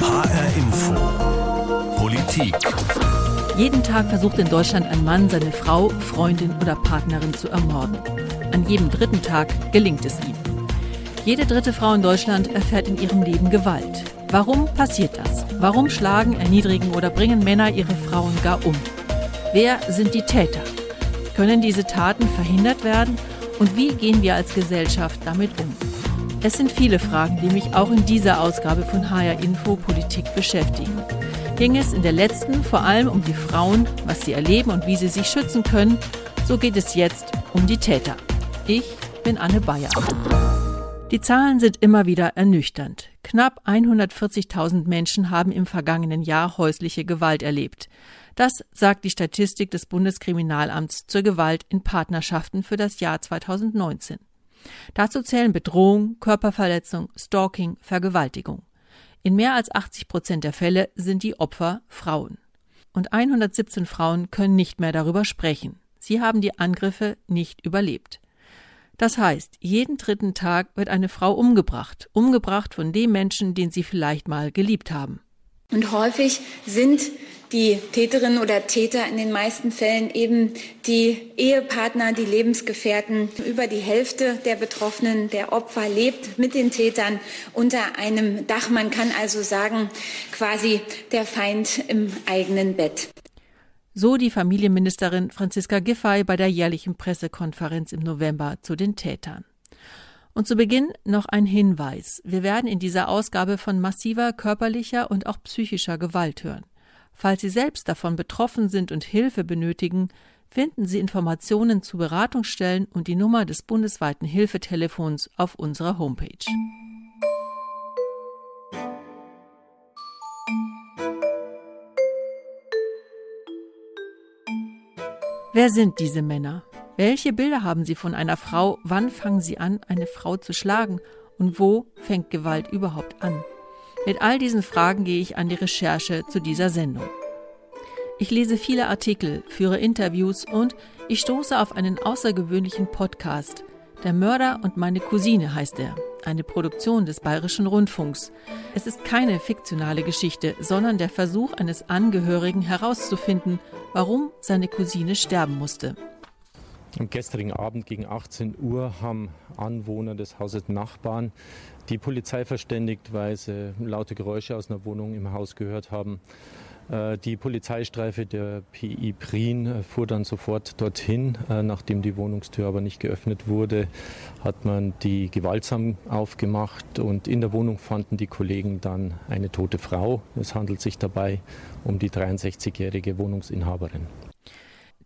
HR Info. Politik. Jeden Tag versucht in Deutschland ein Mann, seine Frau, Freundin oder Partnerin zu ermorden. An jedem dritten Tag gelingt es ihm. Jede dritte Frau in Deutschland erfährt in ihrem Leben Gewalt. Warum passiert das? Warum schlagen, erniedrigen oder bringen Männer ihre Frauen gar um? Wer sind die Täter? Können diese Taten verhindert werden? Und wie gehen wir als Gesellschaft damit um? Es sind viele Fragen, die mich auch in dieser Ausgabe von HR Info Politik beschäftigen. Ging es in der letzten vor allem um die Frauen, was sie erleben und wie sie sich schützen können, so geht es jetzt um die Täter. Ich bin Anne Bayer. Die Zahlen sind immer wieder ernüchternd. Knapp 140.000 Menschen haben im vergangenen Jahr häusliche Gewalt erlebt. Das sagt die Statistik des Bundeskriminalamts zur Gewalt in Partnerschaften für das Jahr 2019. Dazu zählen Bedrohung, Körperverletzung, Stalking, Vergewaltigung. In mehr als 80 Prozent der Fälle sind die Opfer Frauen. Und 117 Frauen können nicht mehr darüber sprechen. Sie haben die Angriffe nicht überlebt. Das heißt, jeden dritten Tag wird eine Frau umgebracht, umgebracht von dem Menschen, den sie vielleicht mal geliebt haben. Und häufig sind die Täterinnen oder Täter in den meisten Fällen eben die Ehepartner, die Lebensgefährten. Über die Hälfte der Betroffenen, der Opfer lebt mit den Tätern unter einem Dach. Man kann also sagen, quasi der Feind im eigenen Bett. So die Familienministerin Franziska Giffey bei der jährlichen Pressekonferenz im November zu den Tätern. Und zu Beginn noch ein Hinweis. Wir werden in dieser Ausgabe von massiver körperlicher und auch psychischer Gewalt hören. Falls Sie selbst davon betroffen sind und Hilfe benötigen, finden Sie Informationen zu Beratungsstellen und die Nummer des bundesweiten Hilfetelefons auf unserer Homepage. Wer sind diese Männer? Welche Bilder haben Sie von einer Frau? Wann fangen Sie an, eine Frau zu schlagen? Und wo fängt Gewalt überhaupt an? Mit all diesen Fragen gehe ich an die Recherche zu dieser Sendung. Ich lese viele Artikel, führe Interviews und ich stoße auf einen außergewöhnlichen Podcast. Der Mörder und meine Cousine heißt er, eine Produktion des Bayerischen Rundfunks. Es ist keine fiktionale Geschichte, sondern der Versuch eines Angehörigen herauszufinden, warum seine Cousine sterben musste. Am gestrigen Abend gegen 18 Uhr haben Anwohner des Hauses Nachbarn die Polizei verständigt, weil sie laute Geräusche aus einer Wohnung im Haus gehört haben. Äh, die Polizeistreife der PI Prien äh, fuhr dann sofort dorthin. Äh, nachdem die Wohnungstür aber nicht geöffnet wurde, hat man die gewaltsam aufgemacht und in der Wohnung fanden die Kollegen dann eine tote Frau. Es handelt sich dabei um die 63-jährige Wohnungsinhaberin.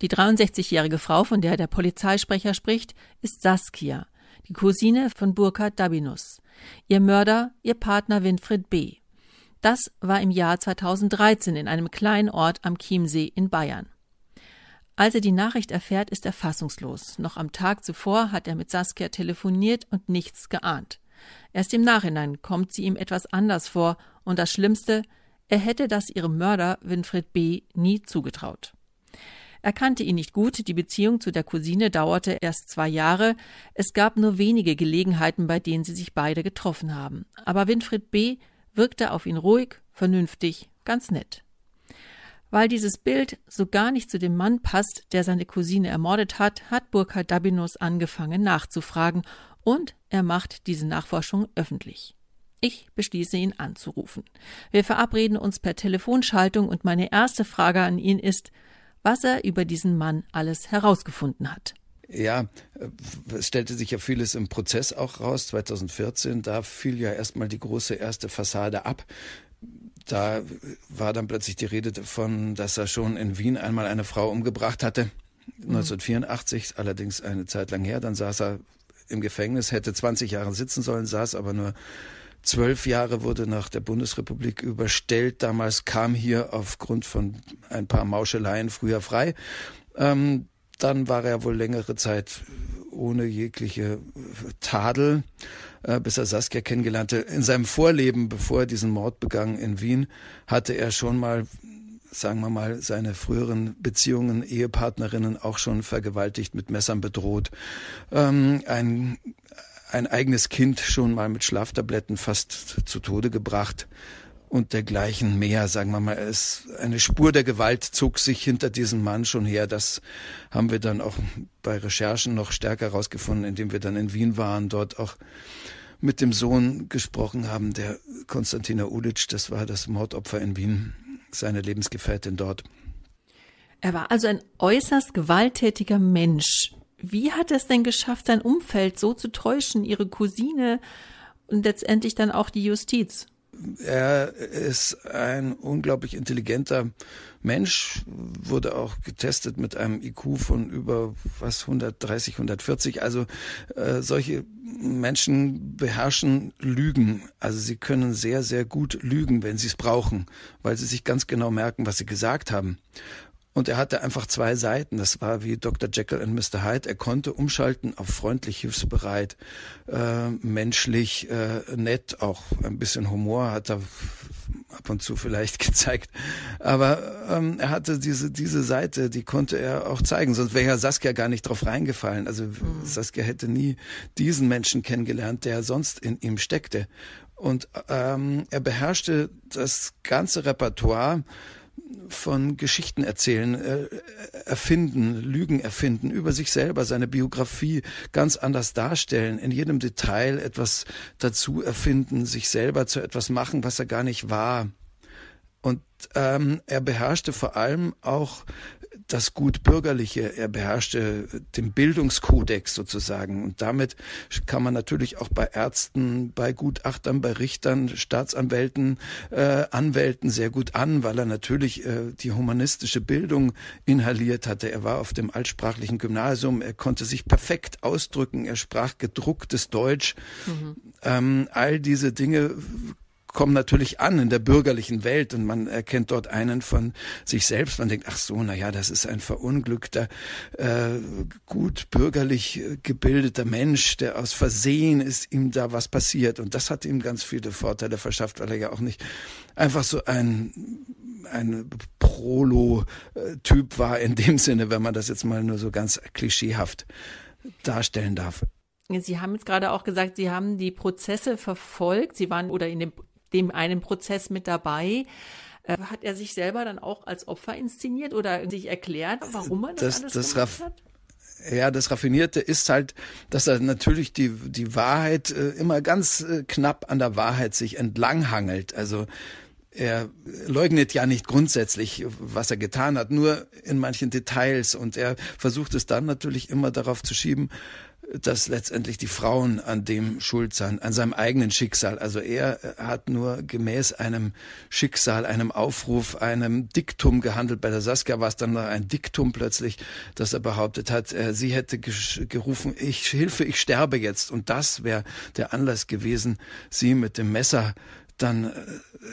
Die 63-jährige Frau, von der der Polizeisprecher spricht, ist Saskia, die Cousine von Burkhard Dabinus. Ihr Mörder, ihr Partner Winfried B. Das war im Jahr 2013 in einem kleinen Ort am Chiemsee in Bayern. Als er die Nachricht erfährt, ist er fassungslos. Noch am Tag zuvor hat er mit Saskia telefoniert und nichts geahnt. Erst im Nachhinein kommt sie ihm etwas anders vor und das Schlimmste, er hätte das ihrem Mörder Winfried B. nie zugetraut. Er kannte ihn nicht gut, die Beziehung zu der Cousine dauerte erst zwei Jahre, es gab nur wenige Gelegenheiten, bei denen sie sich beide getroffen haben. Aber Winfried B. wirkte auf ihn ruhig, vernünftig, ganz nett. Weil dieses Bild so gar nicht zu dem Mann passt, der seine Cousine ermordet hat, hat Burkhard Dabinus angefangen nachzufragen und er macht diese Nachforschung öffentlich. Ich beschließe ihn anzurufen. Wir verabreden uns per Telefonschaltung und meine erste Frage an ihn ist, was er über diesen Mann alles herausgefunden hat. Ja, es stellte sich ja vieles im Prozess auch raus. 2014, da fiel ja erstmal die große erste Fassade ab. Da war dann plötzlich die Rede davon, dass er schon in Wien einmal eine Frau umgebracht hatte. 1984, mhm. allerdings eine Zeit lang her. Dann saß er im Gefängnis, hätte 20 Jahre sitzen sollen, saß aber nur zwölf Jahre, wurde nach der Bundesrepublik überstellt. Damals kam hier aufgrund von ein paar Mauscheleien früher frei. Ähm, dann war er wohl längere Zeit ohne jegliche Tadel, äh, bis er Saskia kennengelernte. In seinem Vorleben, bevor er diesen Mord begangen in Wien, hatte er schon mal sagen wir mal, seine früheren Beziehungen, Ehepartnerinnen auch schon vergewaltigt, mit Messern bedroht. Ähm, ein ein eigenes Kind schon mal mit Schlaftabletten fast zu Tode gebracht. und dergleichen mehr, sagen wir mal. Es, eine Spur der Gewalt zog sich hinter diesem Mann schon her. Das haben wir dann auch bei Recherchen noch stärker herausgefunden, indem wir dann in Wien waren, dort auch mit dem Sohn gesprochen haben, der Konstantina Ulic, das war das Mordopfer in Wien, seine Lebensgefährtin dort. Er war also ein äußerst gewalttätiger Mensch. Wie hat er es denn geschafft, sein Umfeld so zu täuschen, ihre Cousine und letztendlich dann auch die Justiz? Er ist ein unglaublich intelligenter Mensch, wurde auch getestet mit einem IQ von über was 130, 140. Also äh, solche Menschen beherrschen Lügen. Also sie können sehr, sehr gut lügen, wenn sie es brauchen, weil sie sich ganz genau merken, was sie gesagt haben. Und er hatte einfach zwei Seiten. Das war wie Dr. Jekyll und Mr. Hyde. Er konnte umschalten auf freundlich, hilfsbereit, äh, menschlich, äh, nett, auch ein bisschen Humor hat er ab und zu vielleicht gezeigt. Aber ähm, er hatte diese, diese Seite, die konnte er auch zeigen. Sonst wäre ja Saskia gar nicht drauf reingefallen. Also mhm. Saskia hätte nie diesen Menschen kennengelernt, der sonst in ihm steckte. Und ähm, er beherrschte das ganze Repertoire von Geschichten erzählen, äh, erfinden, Lügen erfinden, über sich selber, seine Biografie ganz anders darstellen, in jedem Detail etwas dazu erfinden, sich selber zu etwas machen, was er gar nicht war. Und ähm, er beherrschte vor allem auch das gut bürgerliche, er beherrschte den Bildungskodex sozusagen und damit kann man natürlich auch bei Ärzten, bei Gutachtern, bei Richtern, Staatsanwälten, äh, Anwälten sehr gut an, weil er natürlich äh, die humanistische Bildung inhaliert hatte. Er war auf dem altsprachlichen Gymnasium, er konnte sich perfekt ausdrücken, er sprach gedrucktes Deutsch. Mhm. Ähm, all diese Dinge kommen natürlich an in der bürgerlichen Welt und man erkennt dort einen von sich selbst. Man denkt, ach so, na das ist ein verunglückter, äh, gut bürgerlich gebildeter Mensch, der aus Versehen ist ihm da was passiert. Und das hat ihm ganz viele Vorteile verschafft, weil er ja auch nicht einfach so ein ein Prolo-Typ war in dem Sinne, wenn man das jetzt mal nur so ganz klischeehaft darstellen darf. Sie haben jetzt gerade auch gesagt, Sie haben die Prozesse verfolgt. Sie waren oder in dem dem einen Prozess mit dabei. Äh, hat er sich selber dann auch als Opfer inszeniert oder sich erklärt, warum er das, das alles das gemacht hat? Ja, das Raffinierte ist halt, dass er natürlich die, die Wahrheit äh, immer ganz äh, knapp an der Wahrheit sich entlanghangelt. Also er leugnet ja nicht grundsätzlich, was er getan hat, nur in manchen Details. Und er versucht es dann natürlich immer darauf zu schieben, dass letztendlich die Frauen an dem schuld sind, an seinem eigenen Schicksal. Also er hat nur gemäß einem Schicksal, einem Aufruf, einem Diktum gehandelt. Bei der Saskia war es dann noch ein Diktum plötzlich, dass er behauptet hat, äh, sie hätte gerufen, ich hilfe, ich sterbe jetzt. Und das wäre der Anlass gewesen, sie mit dem Messer dann äh,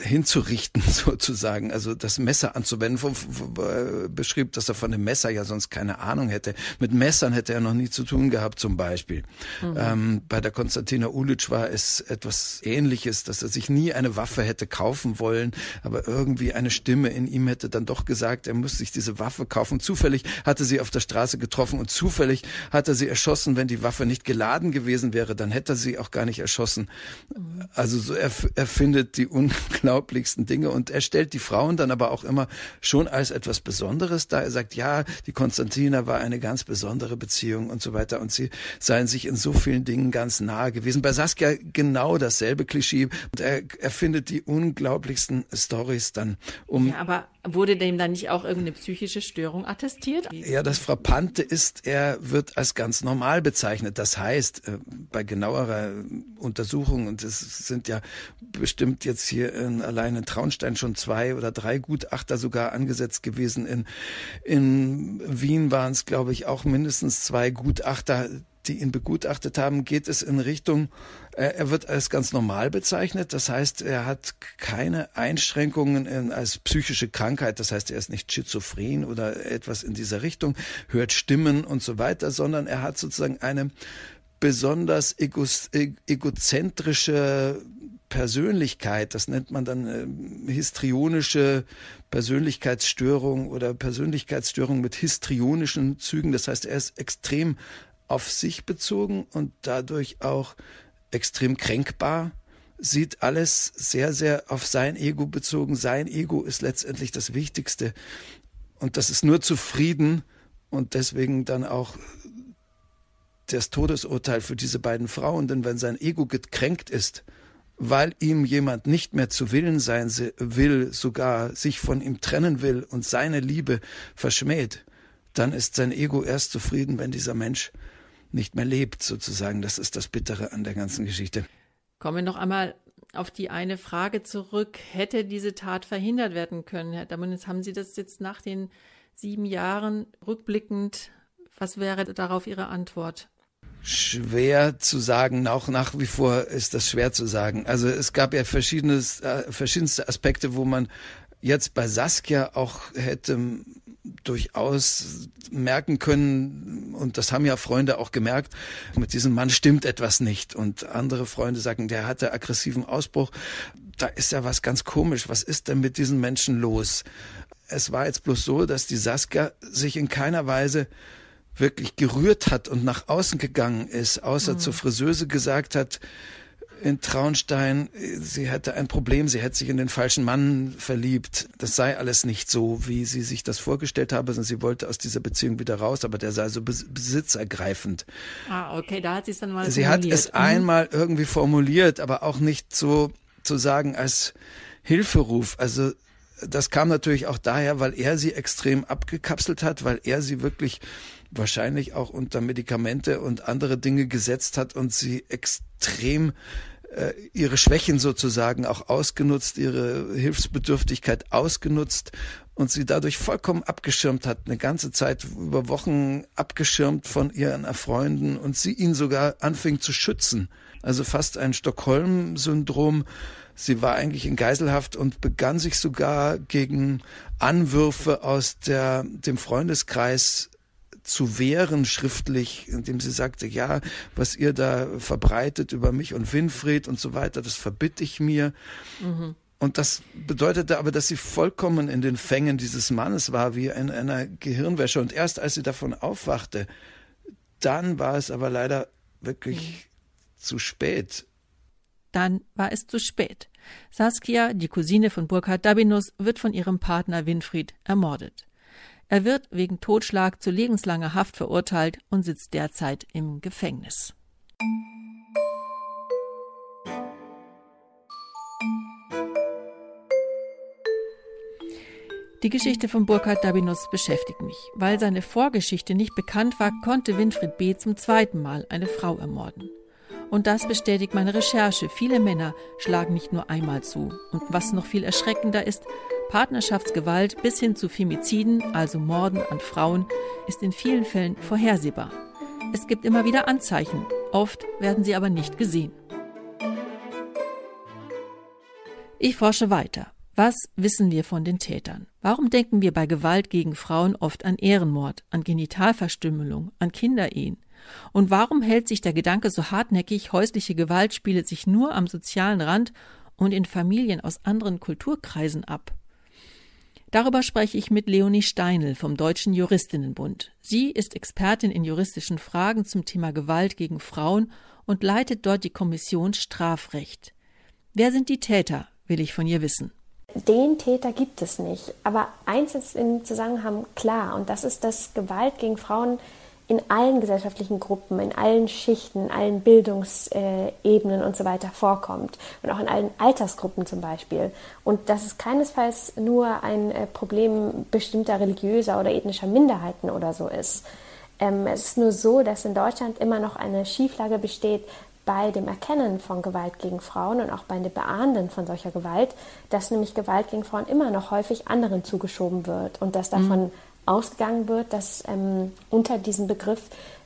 hinzurichten sozusagen, also das Messer anzuwenden. Äh, beschrieb, dass er von dem Messer ja sonst keine Ahnung hätte. Mit Messern hätte er noch nie zu tun gehabt zum Beispiel. Mhm. Ähm, bei der Konstantina Ulic war es etwas Ähnliches, dass er sich nie eine Waffe hätte kaufen wollen, aber irgendwie eine Stimme in ihm hätte dann doch gesagt, er muss sich diese Waffe kaufen. Zufällig hatte sie auf der Straße getroffen und zufällig hat er sie erschossen. Wenn die Waffe nicht geladen gewesen wäre, dann hätte er sie auch gar nicht erschossen. Mhm. Also so er, er findet die unglaublichsten Dinge und er stellt die Frauen dann aber auch immer schon als etwas Besonderes dar. Er sagt, ja, die Konstantina war eine ganz besondere Beziehung und so weiter und sie seien sich in so vielen Dingen ganz nahe gewesen. Bei Saskia genau dasselbe Klischee und er, er findet die unglaublichsten Stories dann um. Ja, aber Wurde dem dann nicht auch irgendeine psychische Störung attestiert? Ja, das Frappante ist, er wird als ganz normal bezeichnet. Das heißt, äh, bei genauerer Untersuchung, und es sind ja bestimmt jetzt hier in, allein in Traunstein schon zwei oder drei Gutachter sogar angesetzt gewesen. In, in Wien waren es, glaube ich, auch mindestens zwei Gutachter, die ihn begutachtet haben, geht es in Richtung, äh, er wird als ganz normal bezeichnet. Das heißt, er hat keine Einschränkungen in, als psychische Krankheit. Das heißt, er ist nicht schizophren oder etwas in dieser Richtung, hört Stimmen und so weiter, sondern er hat sozusagen eine besonders ego, egozentrische Persönlichkeit, das nennt man dann äh, histrionische Persönlichkeitsstörung oder Persönlichkeitsstörung mit histrionischen Zügen. Das heißt, er ist extrem auf sich bezogen und dadurch auch extrem kränkbar, sieht alles sehr, sehr auf sein Ego bezogen. Sein Ego ist letztendlich das Wichtigste. Und das ist nur zufrieden und deswegen dann auch das Todesurteil für diese beiden Frauen. Denn wenn sein Ego gekränkt ist, weil ihm jemand nicht mehr zu Willen sein will, sogar sich von ihm trennen will und seine Liebe verschmäht, dann ist sein Ego erst zufrieden, wenn dieser Mensch nicht mehr lebt, sozusagen. Das ist das Bittere an der ganzen Geschichte. Kommen wir noch einmal auf die eine Frage zurück. Hätte diese Tat verhindert werden können, Herr Damunis? Haben Sie das jetzt nach den sieben Jahren rückblickend? Was wäre darauf Ihre Antwort? Schwer zu sagen, auch nach wie vor ist das schwer zu sagen. Also es gab ja verschiedenes, äh, verschiedenste Aspekte, wo man jetzt bei Saskia auch hätte durchaus merken können, und das haben ja Freunde auch gemerkt, mit diesem Mann stimmt etwas nicht. Und andere Freunde sagen, der hatte aggressiven Ausbruch. Da ist ja was ganz komisch. Was ist denn mit diesen Menschen los? Es war jetzt bloß so, dass die Saskia sich in keiner Weise wirklich gerührt hat und nach außen gegangen ist, außer mhm. zur Friseuse gesagt hat, in Traunstein, sie hätte ein Problem, sie hätte sich in den falschen Mann verliebt. Das sei alles nicht so, wie sie sich das vorgestellt habe, sondern sie wollte aus dieser Beziehung wieder raus, aber der sei so besitzergreifend. Ah, okay, da hat sie es dann mal Sie formuliert. hat es mhm. einmal irgendwie formuliert, aber auch nicht so zu sagen als Hilferuf. Also das kam natürlich auch daher, weil er sie extrem abgekapselt hat, weil er sie wirklich wahrscheinlich auch unter Medikamente und andere Dinge gesetzt hat und sie extrem äh, ihre Schwächen sozusagen auch ausgenutzt, ihre Hilfsbedürftigkeit ausgenutzt und sie dadurch vollkommen abgeschirmt hat, eine ganze Zeit über Wochen abgeschirmt von ihren Freunden und sie ihn sogar anfing zu schützen. Also fast ein Stockholm-Syndrom. Sie war eigentlich in Geiselhaft und begann sich sogar gegen Anwürfe aus der, dem Freundeskreis zu wehren schriftlich, indem sie sagte, ja, was ihr da verbreitet über mich und Winfried und so weiter, das verbitte ich mir. Mhm. Und das bedeutete aber, dass sie vollkommen in den Fängen dieses Mannes war, wie in einer Gehirnwäsche. Und erst als sie davon aufwachte, dann war es aber leider wirklich mhm. zu spät. Dann war es zu spät. Saskia, die Cousine von Burkhard Dabinus, wird von ihrem Partner Winfried ermordet. Er wird wegen Totschlag zu lebenslanger Haft verurteilt und sitzt derzeit im Gefängnis. Die Geschichte von Burkhard Dabinus beschäftigt mich. Weil seine Vorgeschichte nicht bekannt war, konnte Winfried B. zum zweiten Mal eine Frau ermorden. Und das bestätigt meine Recherche. Viele Männer schlagen nicht nur einmal zu. Und was noch viel erschreckender ist, Partnerschaftsgewalt bis hin zu Femiziden, also Morden an Frauen, ist in vielen Fällen vorhersehbar. Es gibt immer wieder Anzeichen, oft werden sie aber nicht gesehen. Ich forsche weiter. Was wissen wir von den Tätern? Warum denken wir bei Gewalt gegen Frauen oft an Ehrenmord, an Genitalverstümmelung, an Kinderehen? Und warum hält sich der Gedanke so hartnäckig, häusliche Gewalt spiele sich nur am sozialen Rand und in Familien aus anderen Kulturkreisen ab? Darüber spreche ich mit Leonie Steinl vom Deutschen Juristinnenbund. Sie ist Expertin in juristischen Fragen zum Thema Gewalt gegen Frauen und leitet dort die Kommission Strafrecht. Wer sind die Täter, will ich von ihr wissen. Den Täter gibt es nicht. Aber eins ist im Zusammenhang klar, und das ist, dass Gewalt gegen Frauen in allen gesellschaftlichen Gruppen, in allen Schichten, in allen Bildungsebenen und so weiter vorkommt und auch in allen Altersgruppen zum Beispiel. Und das ist keinesfalls nur ein äh, Problem bestimmter religiöser oder ethnischer Minderheiten oder so ist. Ähm, es ist nur so, dass in Deutschland immer noch eine Schieflage besteht bei dem Erkennen von Gewalt gegen Frauen und auch bei dem Beahnden von solcher Gewalt, dass nämlich Gewalt gegen Frauen immer noch häufig anderen zugeschoben wird und dass davon mhm ausgegangen wird, dass ähm, unter diesem Begriff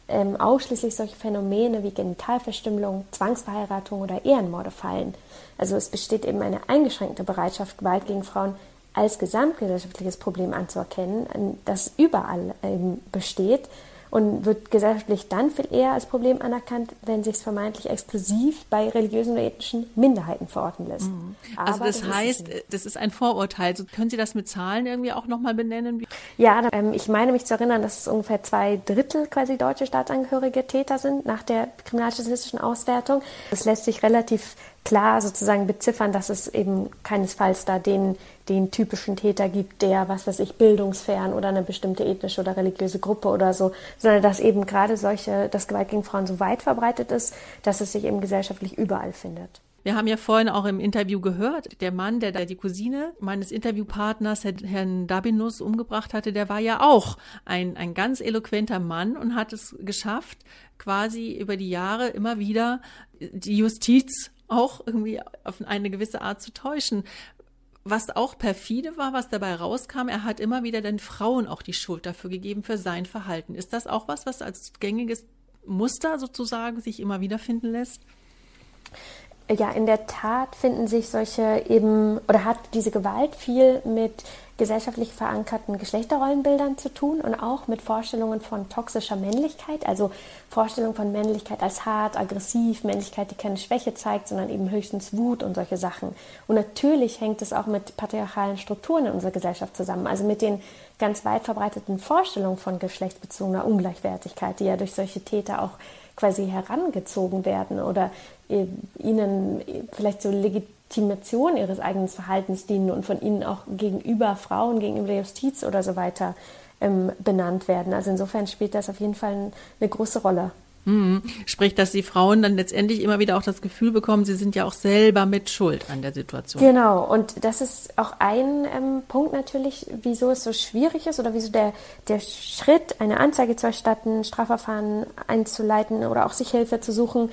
ähm, ausschließlich solche Phänomene wie Genitalverstümmelung, Zwangsverheiratung oder Ehrenmorde fallen. Also es besteht eben eine eingeschränkte Bereitschaft, Gewalt gegen Frauen als gesamtgesellschaftliches Problem anzuerkennen, das überall ähm, besteht und wird gesellschaftlich dann viel eher als Problem anerkannt, wenn sich es vermeintlich exklusiv bei religiösen oder ethnischen Minderheiten verorten lässt. Mhm. Also das, das heißt, das ist ein Vorurteil. Also können Sie das mit Zahlen irgendwie auch nochmal benennen? Ja, ähm, ich meine mich zu erinnern, dass es ungefähr zwei Drittel quasi deutsche Staatsangehörige Täter sind nach der kriminalstatistischen Auswertung. Das lässt sich relativ klar sozusagen beziffern, dass es eben keinesfalls da den, den typischen Täter gibt, der, was weiß ich, bildungsfern oder eine bestimmte ethnische oder religiöse Gruppe oder so, sondern dass eben gerade solche, dass Gewalt gegen Frauen so weit verbreitet ist, dass es sich eben gesellschaftlich überall findet. Wir haben ja vorhin auch im Interview gehört, der Mann, der da die Cousine meines Interviewpartners, Herrn Dabinus, umgebracht hatte, der war ja auch ein, ein ganz eloquenter Mann und hat es geschafft, quasi über die Jahre immer wieder die Justiz auch irgendwie auf eine gewisse Art zu täuschen. Was auch perfide war, was dabei rauskam, er hat immer wieder den Frauen auch die Schuld dafür gegeben, für sein Verhalten. Ist das auch was, was als gängiges Muster sozusagen sich immer wieder finden lässt? Ja, in der Tat finden sich solche eben oder hat diese Gewalt viel mit gesellschaftlich verankerten Geschlechterrollenbildern zu tun und auch mit Vorstellungen von toxischer Männlichkeit, also Vorstellungen von Männlichkeit als hart, aggressiv, Männlichkeit, die keine Schwäche zeigt, sondern eben höchstens Wut und solche Sachen. Und natürlich hängt es auch mit patriarchalen Strukturen in unserer Gesellschaft zusammen, also mit den ganz weit verbreiteten Vorstellungen von geschlechtsbezogener Ungleichwertigkeit, die ja durch solche Täter auch quasi herangezogen werden oder ihnen vielleicht so Legitimation ihres eigenen Verhaltens dienen und von ihnen auch gegenüber Frauen, gegenüber der Justiz oder so weiter ähm, benannt werden. Also insofern spielt das auf jeden Fall eine große Rolle. Mhm. Sprich, dass die Frauen dann letztendlich immer wieder auch das Gefühl bekommen, sie sind ja auch selber mit Schuld an der Situation. Genau, und das ist auch ein ähm, Punkt natürlich, wieso es so schwierig ist oder wieso der, der Schritt, eine Anzeige zu erstatten, Strafverfahren einzuleiten oder auch sich Hilfe zu suchen,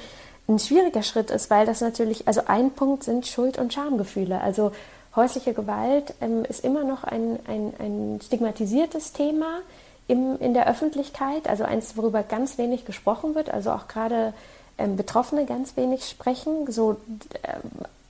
ein schwieriger Schritt ist, weil das natürlich, also ein Punkt sind Schuld- und Schamgefühle. Also häusliche Gewalt ähm, ist immer noch ein, ein, ein stigmatisiertes Thema im, in der Öffentlichkeit, also eins, worüber ganz wenig gesprochen wird, also auch gerade ähm, Betroffene ganz wenig sprechen. So, äh,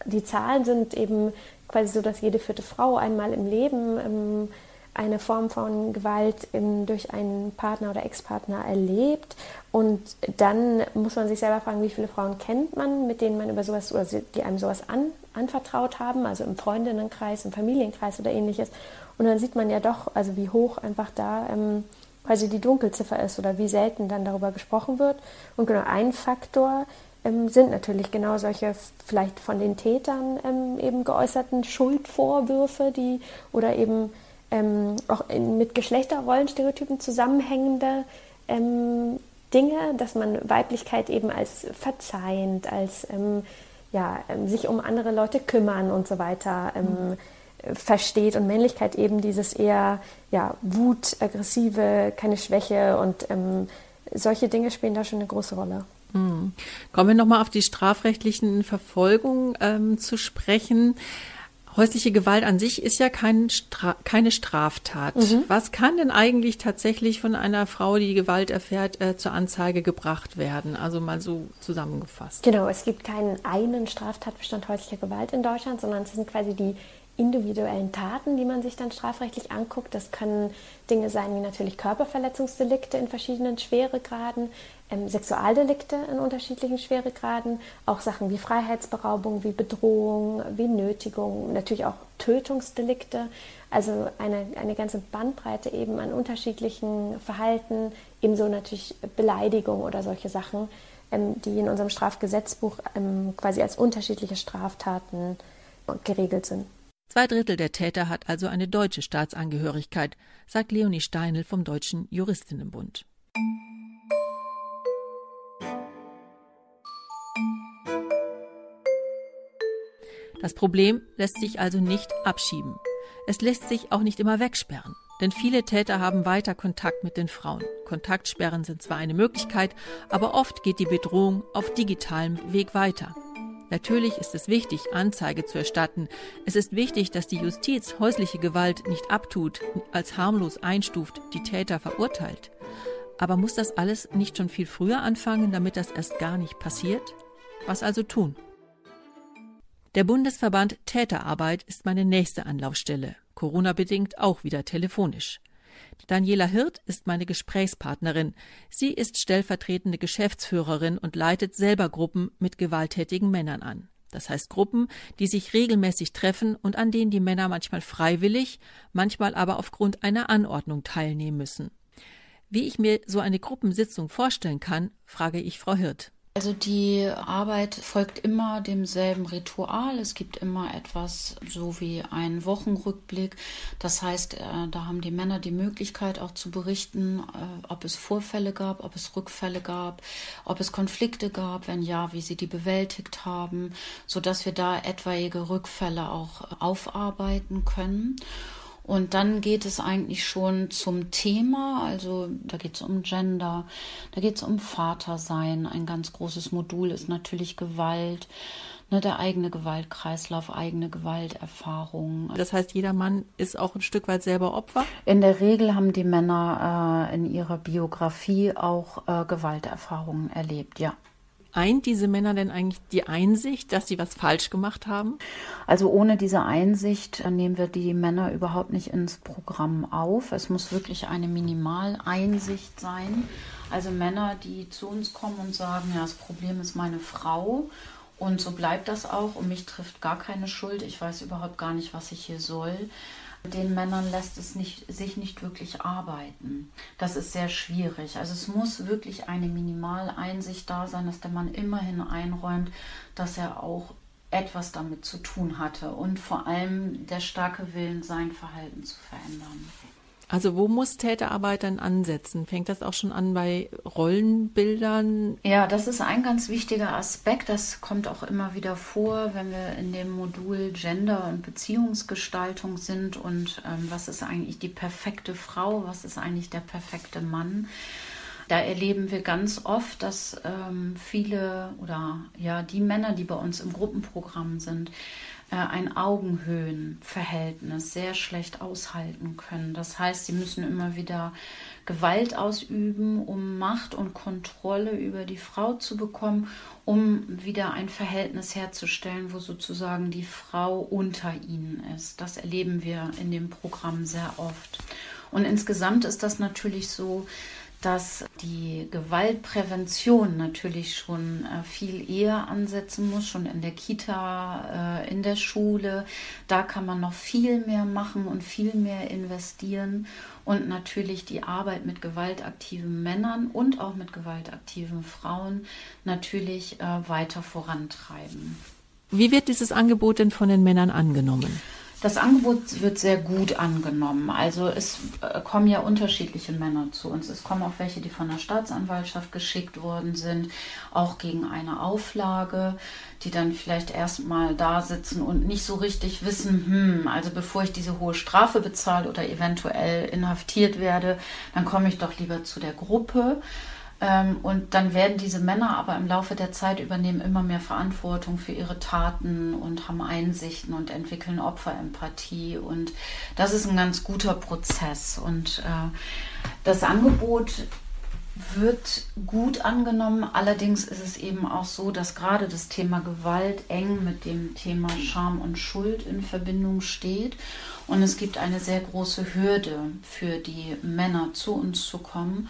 die Zahlen sind eben quasi so, dass jede vierte Frau einmal im Leben ähm, eine Form von Gewalt im, durch einen Partner oder Ex-Partner erlebt. Und dann muss man sich selber fragen, wie viele Frauen kennt man, mit denen man über sowas oder die einem sowas an, anvertraut haben, also im Freundinnenkreis, im Familienkreis oder ähnliches. Und dann sieht man ja doch, also wie hoch einfach da ähm, quasi die Dunkelziffer ist oder wie selten dann darüber gesprochen wird. Und genau ein Faktor ähm, sind natürlich genau solche vielleicht von den Tätern ähm, eben geäußerten Schuldvorwürfe, die oder eben ähm, auch in, mit Geschlechterrollenstereotypen zusammenhängende ähm, Dinge, dass man Weiblichkeit eben als verzeihend, als ähm, ja, ähm, sich um andere Leute kümmern und so weiter mhm. versteht und Männlichkeit eben dieses eher ja, Wut, aggressive, keine Schwäche und ähm, solche Dinge spielen da schon eine große Rolle. Mhm. Kommen wir nochmal auf die strafrechtlichen Verfolgungen ähm, zu sprechen. Häusliche Gewalt an sich ist ja kein Stra keine Straftat. Mhm. Was kann denn eigentlich tatsächlich von einer Frau, die Gewalt erfährt, äh, zur Anzeige gebracht werden? Also mal so zusammengefasst. Genau, es gibt keinen einen Straftatbestand häuslicher Gewalt in Deutschland, sondern es sind quasi die individuellen Taten, die man sich dann strafrechtlich anguckt. Das können Dinge sein wie natürlich Körperverletzungsdelikte in verschiedenen Schweregraden, ähm, Sexualdelikte in unterschiedlichen Schweregraden, auch Sachen wie Freiheitsberaubung, wie Bedrohung, wie Nötigung, natürlich auch Tötungsdelikte. Also eine, eine ganze Bandbreite eben an unterschiedlichen Verhalten, ebenso natürlich Beleidigung oder solche Sachen, ähm, die in unserem Strafgesetzbuch ähm, quasi als unterschiedliche Straftaten geregelt sind. Zwei Drittel der Täter hat also eine deutsche Staatsangehörigkeit, sagt Leonie Steinl vom Deutschen Juristinnenbund. Das Problem lässt sich also nicht abschieben. Es lässt sich auch nicht immer wegsperren. Denn viele Täter haben weiter Kontakt mit den Frauen. Kontaktsperren sind zwar eine Möglichkeit, aber oft geht die Bedrohung auf digitalem Weg weiter. Natürlich ist es wichtig, Anzeige zu erstatten. Es ist wichtig, dass die Justiz häusliche Gewalt nicht abtut, als harmlos einstuft, die Täter verurteilt. Aber muss das alles nicht schon viel früher anfangen, damit das erst gar nicht passiert? Was also tun? Der Bundesverband Täterarbeit ist meine nächste Anlaufstelle, Corona-bedingt auch wieder telefonisch. Daniela Hirt ist meine Gesprächspartnerin. Sie ist stellvertretende Geschäftsführerin und leitet selber Gruppen mit gewalttätigen Männern an. Das heißt Gruppen, die sich regelmäßig treffen und an denen die Männer manchmal freiwillig, manchmal aber aufgrund einer Anordnung teilnehmen müssen. Wie ich mir so eine Gruppensitzung vorstellen kann, frage ich Frau Hirt. Also die Arbeit folgt immer demselben Ritual. Es gibt immer etwas so wie einen Wochenrückblick. Das heißt, äh, da haben die Männer die Möglichkeit auch zu berichten, äh, ob es Vorfälle gab, ob es Rückfälle gab, ob es Konflikte gab, wenn ja, wie sie die bewältigt haben, so dass wir da etwaige Rückfälle auch aufarbeiten können. Und dann geht es eigentlich schon zum Thema, also da geht es um Gender, da geht es um Vatersein. Ein ganz großes Modul ist natürlich Gewalt, ne, der eigene Gewaltkreislauf, eigene Gewalterfahrung. Das heißt, jeder Mann ist auch ein Stück weit selber Opfer? In der Regel haben die Männer äh, in ihrer Biografie auch äh, Gewalterfahrungen erlebt, ja. Eint diese Männer denn eigentlich die Einsicht, dass sie was falsch gemacht haben? Also ohne diese Einsicht äh, nehmen wir die Männer überhaupt nicht ins Programm auf. Es muss wirklich eine Minimaleinsicht sein. Also Männer, die zu uns kommen und sagen, ja, das Problem ist meine Frau und so bleibt das auch und mich trifft gar keine Schuld. Ich weiß überhaupt gar nicht, was ich hier soll den Männern lässt es nicht, sich nicht wirklich arbeiten. Das ist sehr schwierig. Also es muss wirklich eine Minimaleinsicht da sein, dass der Mann immerhin einräumt, dass er auch etwas damit zu tun hatte und vor allem der starke Willen, sein Verhalten zu verändern. Also wo muss Täterarbeit dann ansetzen? Fängt das auch schon an bei Rollenbildern? Ja, das ist ein ganz wichtiger Aspekt. Das kommt auch immer wieder vor, wenn wir in dem Modul Gender und Beziehungsgestaltung sind und ähm, was ist eigentlich die perfekte Frau, was ist eigentlich der perfekte Mann. Da erleben wir ganz oft, dass ähm, viele oder ja die Männer, die bei uns im Gruppenprogramm sind, ein Augenhöhenverhältnis sehr schlecht aushalten können. Das heißt, sie müssen immer wieder Gewalt ausüben, um Macht und Kontrolle über die Frau zu bekommen, um wieder ein Verhältnis herzustellen, wo sozusagen die Frau unter ihnen ist. Das erleben wir in dem Programm sehr oft. Und insgesamt ist das natürlich so, dass die Gewaltprävention natürlich schon äh, viel eher ansetzen muss, schon in der Kita, äh, in der Schule. Da kann man noch viel mehr machen und viel mehr investieren und natürlich die Arbeit mit gewaltaktiven Männern und auch mit gewaltaktiven Frauen natürlich äh, weiter vorantreiben. Wie wird dieses Angebot denn von den Männern angenommen? Das Angebot wird sehr gut angenommen. Also es äh, kommen ja unterschiedliche Männer zu uns. Es kommen auch welche, die von der Staatsanwaltschaft geschickt worden sind, auch gegen eine Auflage, die dann vielleicht erstmal da sitzen und nicht so richtig wissen, hm, also bevor ich diese hohe Strafe bezahle oder eventuell inhaftiert werde, dann komme ich doch lieber zu der Gruppe. Ähm, und dann werden diese Männer aber im Laufe der Zeit übernehmen immer mehr Verantwortung für ihre Taten und haben Einsichten und entwickeln Opferempathie. Und das ist ein ganz guter Prozess. Und äh, das Angebot wird gut angenommen. Allerdings ist es eben auch so, dass gerade das Thema Gewalt eng mit dem Thema Scham und Schuld in Verbindung steht. Und es gibt eine sehr große Hürde für die Männer zu uns zu kommen.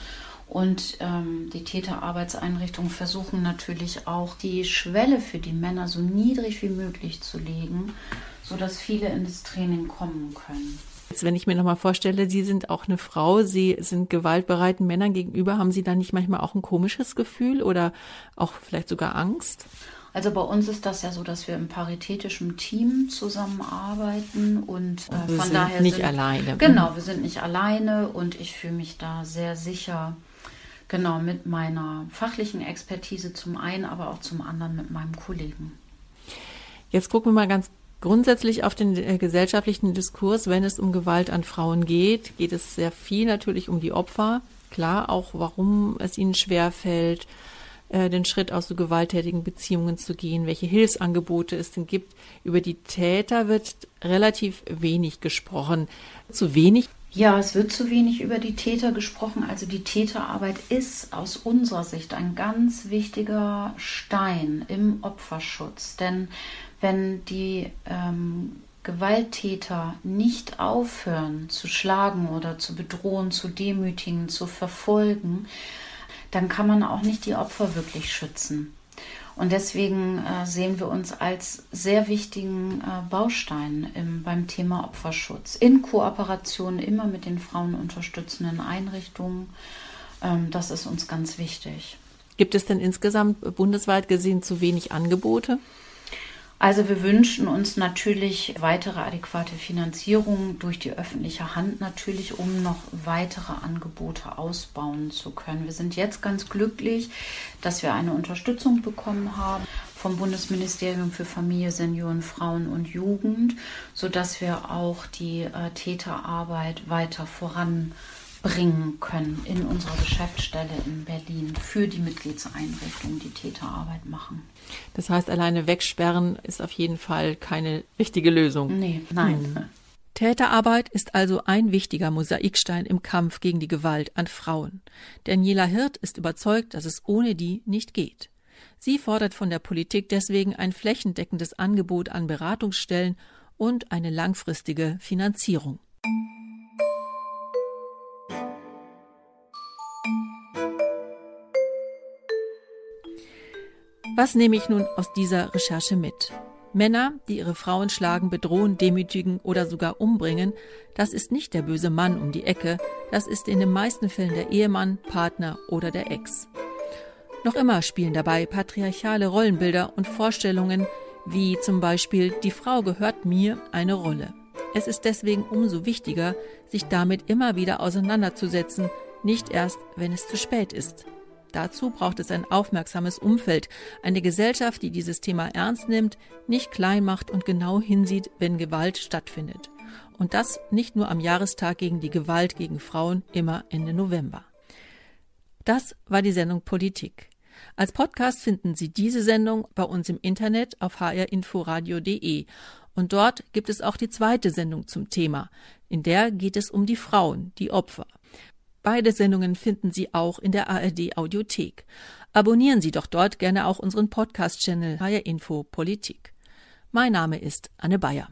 Und ähm, die Täterarbeitseinrichtungen versuchen natürlich auch, die Schwelle für die Männer so niedrig wie möglich zu legen, sodass viele in das Training kommen können. Jetzt, wenn ich mir nochmal vorstelle, Sie sind auch eine Frau, Sie sind gewaltbereiten Männern gegenüber, haben Sie da nicht manchmal auch ein komisches Gefühl oder auch vielleicht sogar Angst? Also bei uns ist das ja so, dass wir im paritätischen Team zusammenarbeiten und äh, wir von sind daher nicht sind, alleine. Genau, wir sind nicht alleine und ich fühle mich da sehr sicher Genau, mit meiner fachlichen Expertise zum einen, aber auch zum anderen mit meinem Kollegen. Jetzt gucken wir mal ganz grundsätzlich auf den äh, gesellschaftlichen Diskurs. Wenn es um Gewalt an Frauen geht, geht es sehr viel natürlich um die Opfer. Klar, auch warum es ihnen schwerfällt, äh, den Schritt aus so gewalttätigen Beziehungen zu gehen, welche Hilfsangebote es denn gibt. Über die Täter wird relativ wenig gesprochen. Zu wenig ja, es wird zu wenig über die Täter gesprochen. Also die Täterarbeit ist aus unserer Sicht ein ganz wichtiger Stein im Opferschutz. Denn wenn die ähm, Gewalttäter nicht aufhören zu schlagen oder zu bedrohen, zu demütigen, zu verfolgen, dann kann man auch nicht die Opfer wirklich schützen. Und deswegen äh, sehen wir uns als sehr wichtigen äh, Baustein im, beim Thema Opferschutz. In Kooperation immer mit den frauenunterstützenden Einrichtungen. Ähm, das ist uns ganz wichtig. Gibt es denn insgesamt bundesweit gesehen zu wenig Angebote? Also wir wünschen uns natürlich weitere adäquate Finanzierung durch die öffentliche Hand natürlich, um noch weitere Angebote ausbauen zu können. Wir sind jetzt ganz glücklich, dass wir eine Unterstützung bekommen haben vom Bundesministerium für Familie, Senioren, Frauen und Jugend, sodass wir auch die äh, Täterarbeit weiter voranbringen bringen können in unserer Geschäftsstelle in Berlin für die Mitgliedseinrichtungen, die Täterarbeit machen. Das heißt, alleine wegsperren ist auf jeden Fall keine richtige Lösung. Nee, nein. Hm. Täterarbeit ist also ein wichtiger Mosaikstein im Kampf gegen die Gewalt an Frauen. Daniela Hirt ist überzeugt, dass es ohne die nicht geht. Sie fordert von der Politik deswegen ein flächendeckendes Angebot an Beratungsstellen und eine langfristige Finanzierung. Was nehme ich nun aus dieser Recherche mit? Männer, die ihre Frauen schlagen, bedrohen, demütigen oder sogar umbringen, das ist nicht der böse Mann um die Ecke, das ist in den meisten Fällen der Ehemann, Partner oder der Ex. Noch immer spielen dabei patriarchale Rollenbilder und Vorstellungen, wie zum Beispiel die Frau gehört mir, eine Rolle. Es ist deswegen umso wichtiger, sich damit immer wieder auseinanderzusetzen, nicht erst, wenn es zu spät ist. Dazu braucht es ein aufmerksames Umfeld, eine Gesellschaft, die dieses Thema ernst nimmt, nicht klein macht und genau hinsieht, wenn Gewalt stattfindet. Und das nicht nur am Jahrestag gegen die Gewalt gegen Frauen, immer Ende November. Das war die Sendung Politik. Als Podcast finden Sie diese Sendung bei uns im Internet auf hrinforadio.de. Und dort gibt es auch die zweite Sendung zum Thema. In der geht es um die Frauen, die Opfer. Beide Sendungen finden Sie auch in der ARD Audiothek. Abonnieren Sie doch dort gerne auch unseren Podcast-Channel HR Info Politik. Mein Name ist Anne Bayer.